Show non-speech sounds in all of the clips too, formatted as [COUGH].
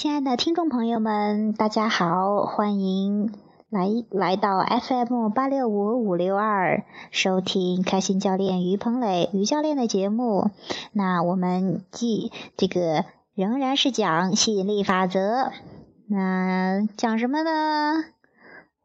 亲爱的听众朋友们，大家好，欢迎来来到 FM 八六五五六二，收听开心教练于鹏磊于教练的节目。那我们继这个仍然是讲吸引力法则，那讲什么呢？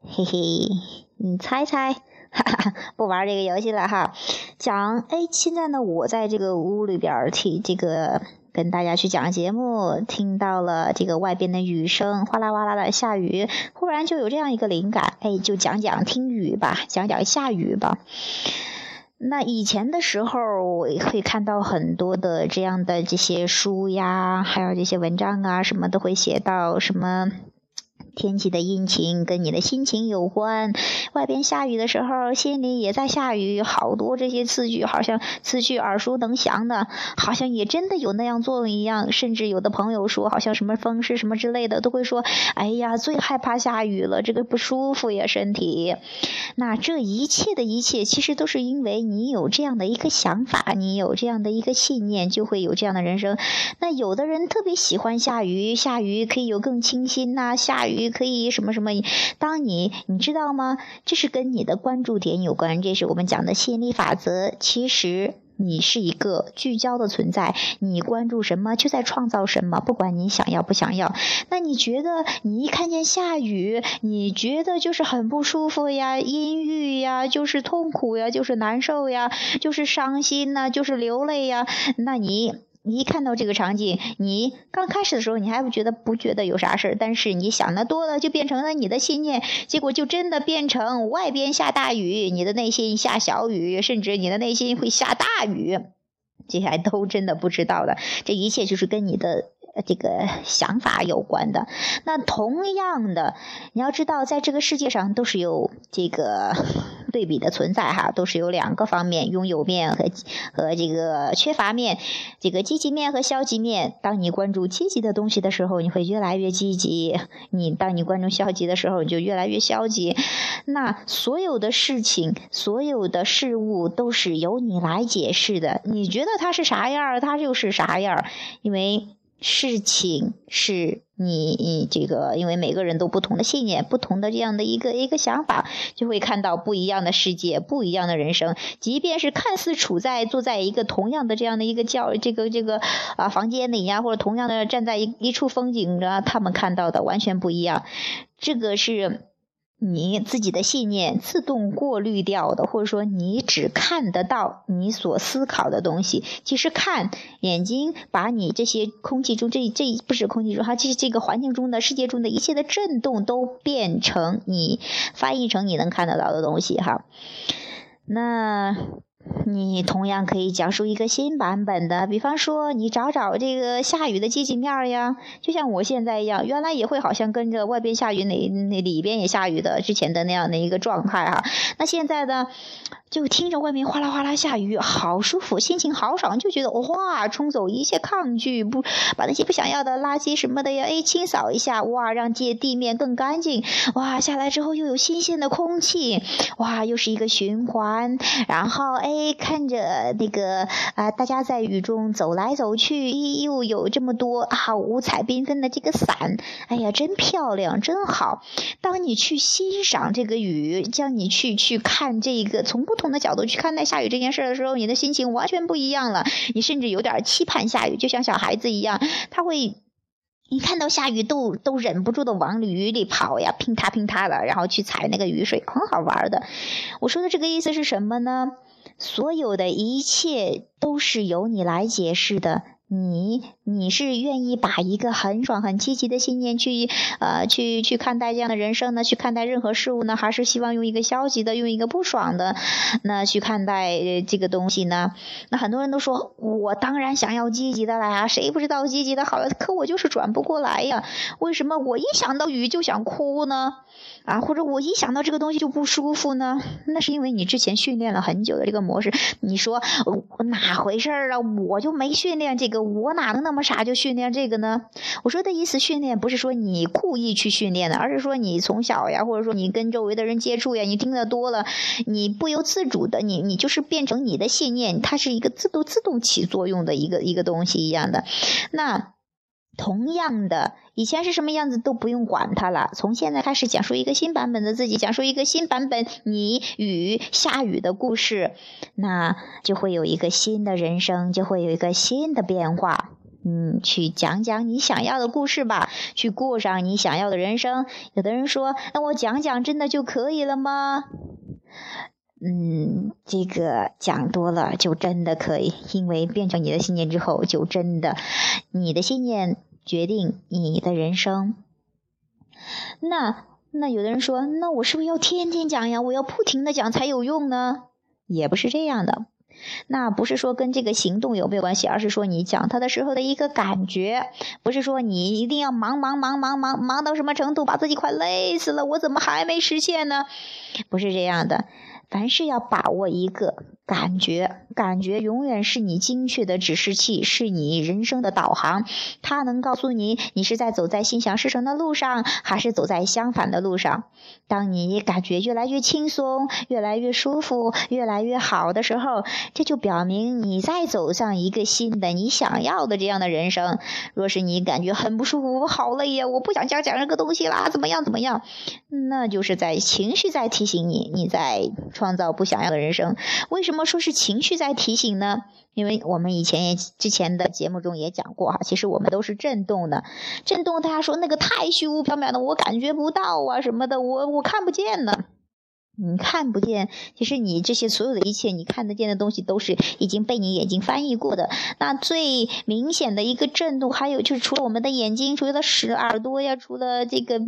嘿嘿，你猜猜？哈哈，不玩这个游戏了哈。讲，哎，现在呢，我在这个屋里边替这个。跟大家去讲节目，听到了这个外边的雨声，哗啦哗啦的下雨，忽然就有这样一个灵感，哎，就讲讲听雨吧，讲讲下雨吧。那以前的时候，我会看到很多的这样的这些书呀，还有这些文章啊，什么都会写到什么。天气的阴晴跟你的心情有关，外边下雨的时候，心里也在下雨。好多这些词句，好像词句耳熟能详的，好像也真的有那样作用一样。甚至有的朋友说，好像什么风湿什么之类的，都会说：“哎呀，最害怕下雨了，这个不舒服呀，身体。”那这一切的一切，其实都是因为你有这样的一个想法，你有这样的一个信念，就会有这样的人生。那有的人特别喜欢下雨，下雨可以有更清新呐，下雨。可以什么什么？当你你知道吗？这是跟你的关注点有关。这是我们讲的吸引力法则。其实你是一个聚焦的存在，你关注什么就在创造什么。不管你想要不想要，那你觉得你一看见下雨，你觉得就是很不舒服呀、阴郁呀、就是痛苦呀、就是难受呀、就是伤心呐、就是流泪呀，那你。你一看到这个场景，你刚开始的时候你还不觉得不觉得有啥事儿，但是你想的多了，就变成了你的信念，结果就真的变成外边下大雨，你的内心下小雨，甚至你的内心会下大雨，接下来都真的不知道了，这一切就是跟你的。这个想法有关的，那同样的，你要知道，在这个世界上都是有这个 [LAUGHS] 对比的存在哈，都是有两个方面，拥有面和和这个缺乏面，这个积极面和消极面。当你关注积极的东西的时候，你会越来越积极；你当你关注消极的时候，你就越来越消极。那所有的事情，所有的事物都是由你来解释的。你觉得它是啥样，它就是啥样，因为。事情是你你这个，因为每个人都不同的信念，不同的这样的一个一个想法，就会看到不一样的世界，不一样的人生。即便是看似处在坐在一个同样的这样的一个教这个这个啊房间里呀，或者同样的站在一一处风景啊，他们看到的完全不一样。这个是。你自己的信念自动过滤掉的，或者说你只看得到你所思考的东西。其实看眼睛把你这些空气中这这不是空气中哈，这这个环境中的世界中的一切的震动都变成你翻译成你能看得到的东西哈。那。你同样可以讲述一个新版本的，比方说你找找这个下雨的积极面呀，就像我现在一样，原来也会好像跟着外边下雨，那那里边也下雨的之前的那样的一个状态哈。那现在呢？就听着外面哗啦哗啦下雨，好舒服，心情好爽，就觉得哇，冲走一切抗拒，不把那些不想要的垃圾什么的呀，哎，清扫一下，哇，让地地面更干净，哇，下来之后又有新鲜的空气，哇，又是一个循环，然后哎，看着那个啊，大家在雨中走来走去，又有这么多啊五彩缤纷的这个伞，哎呀，真漂亮，真好。当你去欣赏这个雨，叫你去去看这个，从不同。的角度去看待下雨这件事的时候，你的心情完全不一样了。你甚至有点期盼下雨，就像小孩子一样，他会一看到下雨都都忍不住的往雨里跑呀，乒嗒乒嗒的，然后去踩那个雨水，很好玩的。我说的这个意思是什么呢？所有的一切都是由你来解释的。你你是愿意把一个很爽很积极的信念去呃去去看待这样的人生呢？去看待任何事物呢？还是希望用一个消极的、用一个不爽的那去看待这个东西呢？那很多人都说，我当然想要积极的了呀！谁不知道积极的好呀？可我就是转不过来呀！为什么我一想到雨就想哭呢？啊，或者我一想到这个东西就不舒服呢？那是因为你之前训练了很久的这个模式。你说我哪回事儿啊？我就没训练这个，我哪能那么傻就训练这个呢？我说的意思，训练不是说你故意去训练的，而是说你从小呀，或者说你跟周围的人接触呀，你听得多了，你不由自主的，你你就是变成你的信念，它是一个自动自动起作用的一个一个东西一样的。那。同样的，以前是什么样子都不用管它了。从现在开始讲述一个新版本的自己，讲述一个新版本你与下雨的故事，那就会有一个新的人生，就会有一个新的变化。嗯，去讲讲你想要的故事吧，去过上你想要的人生。有的人说，那我讲讲真的就可以了吗？嗯，这个讲多了就真的可以，因为变成你的信念之后，就真的你的信念决定你的人生。那那有的人说，那我是不是要天天讲呀？我要不停的讲才有用呢？也不是这样的。那不是说跟这个行动有没有关系，而是说你讲他的时候的一个感觉，不是说你一定要忙忙忙忙忙忙到什么程度，把自己快累死了，我怎么还没实现呢？不是这样的，凡事要把握一个。感觉，感觉永远是你精确的指示器，是你人生的导航。它能告诉你，你是在走在心想事成的路上，还是走在相反的路上。当你感觉越来越轻松、越来越舒服、越来越好的时候，这就表明你在走向一个新的、你想要的这样的人生。若是你感觉很不舒服，我好累呀，我不想讲讲这个东西啦，怎么样怎么样？那就是在情绪在提醒你，你在创造不想要的人生。为什么？那么说是情绪在提醒呢？因为我们以前也之前的节目中也讲过哈，其实我们都是震动的，震动。大家说那个太虚无缥缈的，我感觉不到啊什么的，我我看不见呢。你看不见，其实你这些所有的一切，你看得见的东西，都是已经被你眼睛翻译过的。那最明显的一个震动，还有就是除了我们的眼睛，除了舌耳朵呀，除了这个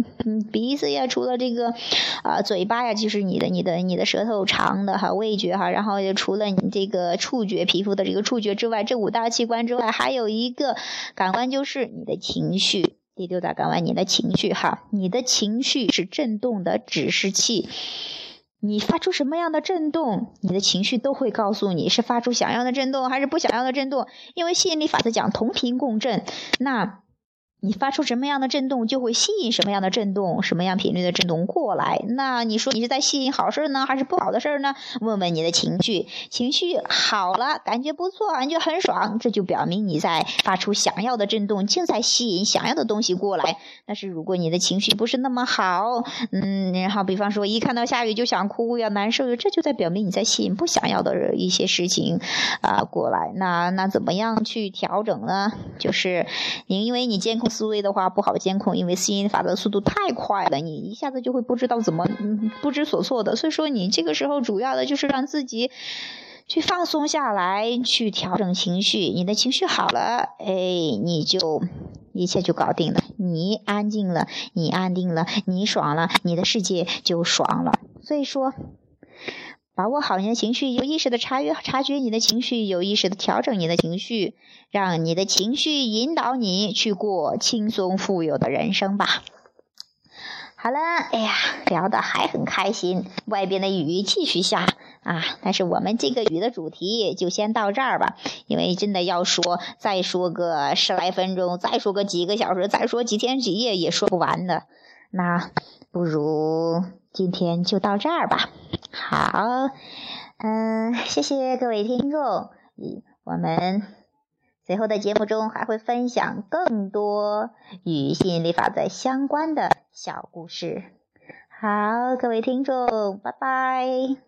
鼻子呀，除了这个啊嘴巴呀，就是你的你的你的舌头长的哈，味觉哈，然后除了你这个触觉皮肤的这个触觉之外，这五大器官之外，还有一个感官就是你的情绪。第六大感官，你的情绪哈，你的情绪是震动的指示器。你发出什么样的震动，你的情绪都会告诉你是发出想要的震动还是不想要的震动，因为吸引力法则讲同频共振，那。你发出什么样的震动，就会吸引什么样的震动，什么样频率的震动过来。那你说你是在吸引好事呢，还是不好的事呢？问问你的情绪，情绪好了，感觉不错，感觉很爽，这就表明你在发出想要的震动，正在吸引想要的东西过来。但是如果你的情绪不是那么好，嗯，然后比方说一看到下雨就想哭要难受，这就在表明你在吸引不想要的一些事情啊过来。那那怎么样去调整呢？就是你因为你监控。思维的话不好监控，因为吸引法则速度太快了，你一下子就会不知道怎么不知所措的。所以说，你这个时候主要的就是让自己去放松下来，去调整情绪。你的情绪好了，哎，你就一切就搞定了。你安静了，你安定了，你爽了，你的世界就爽了。所以说。把握好你的情绪，有意识的察觉察觉你的情绪，有意识的调整你的情绪，让你的情绪引导你去过轻松富有的人生吧。好了，哎呀，聊的还很开心，外边的雨继续下啊，但是我们这个雨的主题就先到这儿吧，因为真的要说再说个十来分钟，再说个几个小时，再说几天几夜也说不完的，那不如。今天就到这儿吧。好，嗯，谢谢各位听众。我们随后的节目中还会分享更多与吸引力法则相关的小故事。好，各位听众，拜拜。